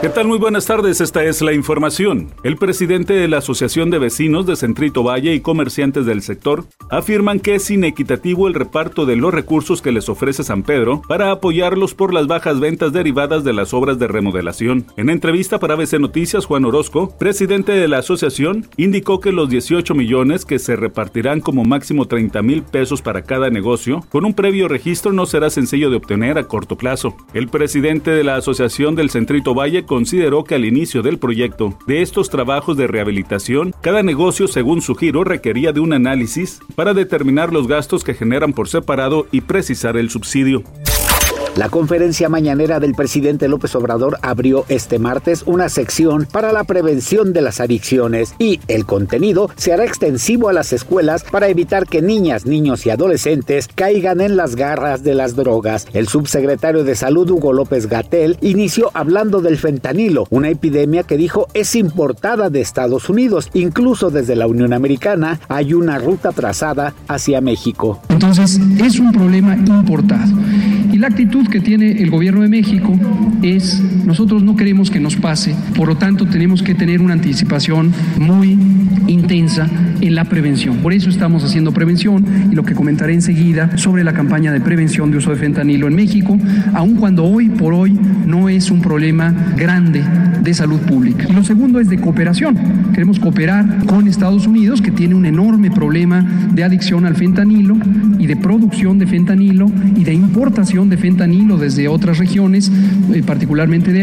¿Qué tal? Muy buenas tardes, esta es la información. El presidente de la Asociación de Vecinos de Centrito Valle y comerciantes del sector afirman que es inequitativo el reparto de los recursos que les ofrece San Pedro para apoyarlos por las bajas ventas derivadas de las obras de remodelación. En entrevista para ABC Noticias, Juan Orozco, presidente de la asociación, indicó que los 18 millones que se repartirán como máximo 30 mil pesos para cada negocio, con un previo registro no será sencillo de obtener a corto plazo. El presidente de la Asociación del Centrito Valle consideró que al inicio del proyecto de estos trabajos de rehabilitación, cada negocio según su giro requería de un análisis para determinar los gastos que generan por separado y precisar el subsidio. La conferencia mañanera del presidente López Obrador abrió este martes una sección para la prevención de las adicciones y el contenido se hará extensivo a las escuelas para evitar que niñas, niños y adolescentes caigan en las garras de las drogas. El subsecretario de Salud Hugo López Gatel inició hablando del fentanilo, una epidemia que dijo es importada de Estados Unidos. Incluso desde la Unión Americana hay una ruta trazada hacia México. Entonces es un problema importado. La actitud que tiene el gobierno de México es, nosotros no queremos que nos pase, por lo tanto tenemos que tener una anticipación muy intensa en la prevención. Por eso estamos haciendo prevención y lo que comentaré enseguida sobre la campaña de prevención de uso de fentanilo en México, aun cuando hoy por hoy no es un problema grande de salud pública. Y lo segundo es de cooperación. Queremos cooperar con Estados Unidos, que tiene un enorme problema de adicción al fentanilo y de producción de fentanilo y de importación de fentanilo desde otras regiones, eh, particularmente de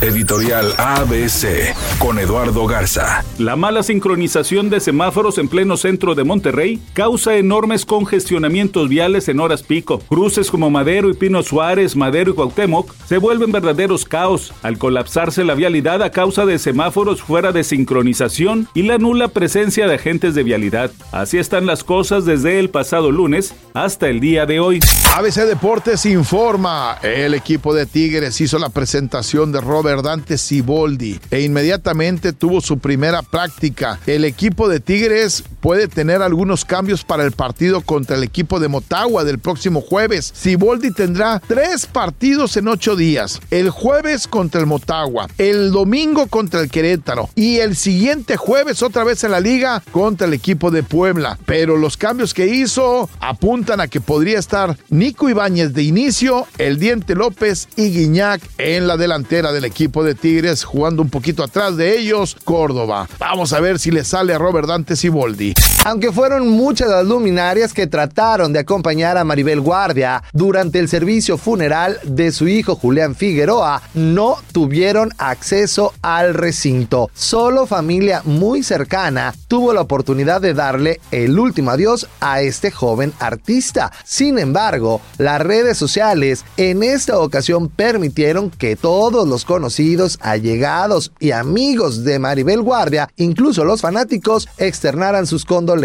Editorial ABC con Eduardo Garza. La mala sincronización de semáforos en pleno centro de Monterrey causa enormes congestionamientos viales en horas pico. Cruces como Madero y Pino Suárez, Madero y Cuauhtémoc se vuelven verdaderos caos al colapsarse la vialidad a causa de semáforos fuera de sincronización y la nula presencia de agentes de vialidad. Así están las cosas desde el pasado lunes hasta el día de hoy. ABC Deportes informa. El equipo de Tigres hizo la presentación de Robert Dante Siboldi e inmediatamente tuvo su primera práctica. El equipo de Tigres puede tener algunos cambios para el partido contra el equipo de Motagua del próximo jueves. Siboldi tendrá tres partidos en ocho días. El jueves contra el Motagua, el domingo contra el Querétaro y el siguiente jueves otra vez en la liga contra el equipo de Puebla. Pero los cambios que hizo apuntan a que podría estar Nico Ibáñez de inicio, el Diente López y Guiñac en la delantera del equipo de Tigres, jugando un poquito atrás de ellos, Córdoba. Vamos a ver si le sale a Robert Dante Siboldi. Aunque fueron muchas las luminarias que trataron de acompañar a Maribel Guardia durante el servicio funeral de su hijo Julián Figueroa, no tuvieron acceso al recinto. Solo familia muy cercana tuvo la oportunidad de darle el último adiós a este joven artista. Sin embargo, las redes sociales en esta ocasión permitieron que todos los conocidos, allegados y amigos de Maribel Guardia, incluso los fanáticos, externaran sus condolencias.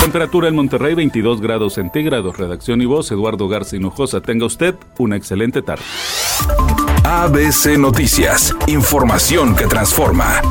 Temperatura en Monterrey 22 grados centígrados. Redacción y voz Eduardo Garza Hinojosa. Tenga usted una excelente tarde. ABC Noticias. Información que transforma.